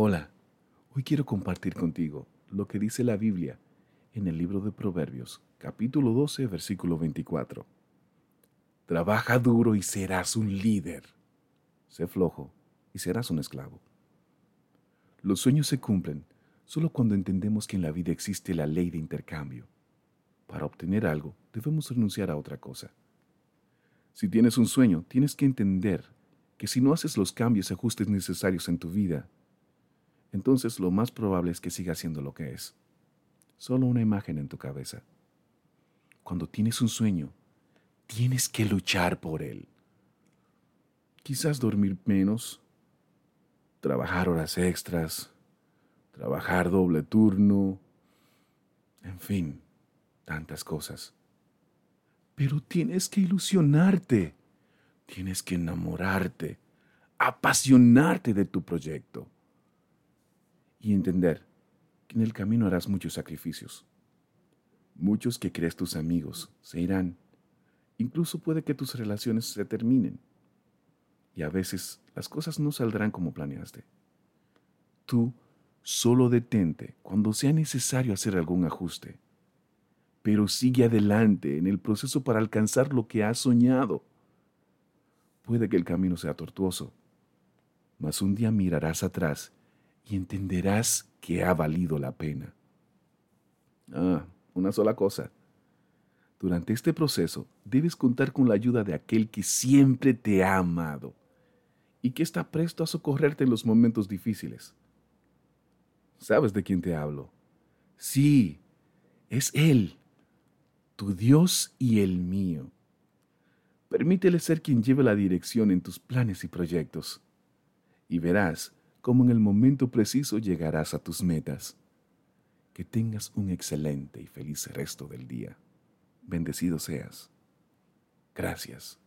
Hola, hoy quiero compartir contigo lo que dice la Biblia en el libro de Proverbios, capítulo 12, versículo 24. Trabaja duro y serás un líder. Sé flojo y serás un esclavo. Los sueños se cumplen solo cuando entendemos que en la vida existe la ley de intercambio. Para obtener algo, debemos renunciar a otra cosa. Si tienes un sueño, tienes que entender que si no haces los cambios y ajustes necesarios en tu vida, entonces lo más probable es que siga siendo lo que es. Solo una imagen en tu cabeza. Cuando tienes un sueño, tienes que luchar por él. Quizás dormir menos, trabajar horas extras, trabajar doble turno, en fin, tantas cosas. Pero tienes que ilusionarte, tienes que enamorarte, apasionarte de tu proyecto y entender que en el camino harás muchos sacrificios. Muchos que crees tus amigos se irán. Incluso puede que tus relaciones se terminen. Y a veces las cosas no saldrán como planeaste. Tú solo detente cuando sea necesario hacer algún ajuste. Pero sigue adelante en el proceso para alcanzar lo que has soñado. Puede que el camino sea tortuoso, mas un día mirarás atrás y entenderás que ha valido la pena. Ah, una sola cosa. Durante este proceso debes contar con la ayuda de aquel que siempre te ha amado y que está presto a socorrerte en los momentos difíciles. ¿Sabes de quién te hablo? Sí, es Él, tu Dios y el mío. Permítele ser quien lleve la dirección en tus planes y proyectos, y verás como en el momento preciso llegarás a tus metas. Que tengas un excelente y feliz resto del día. Bendecido seas. Gracias.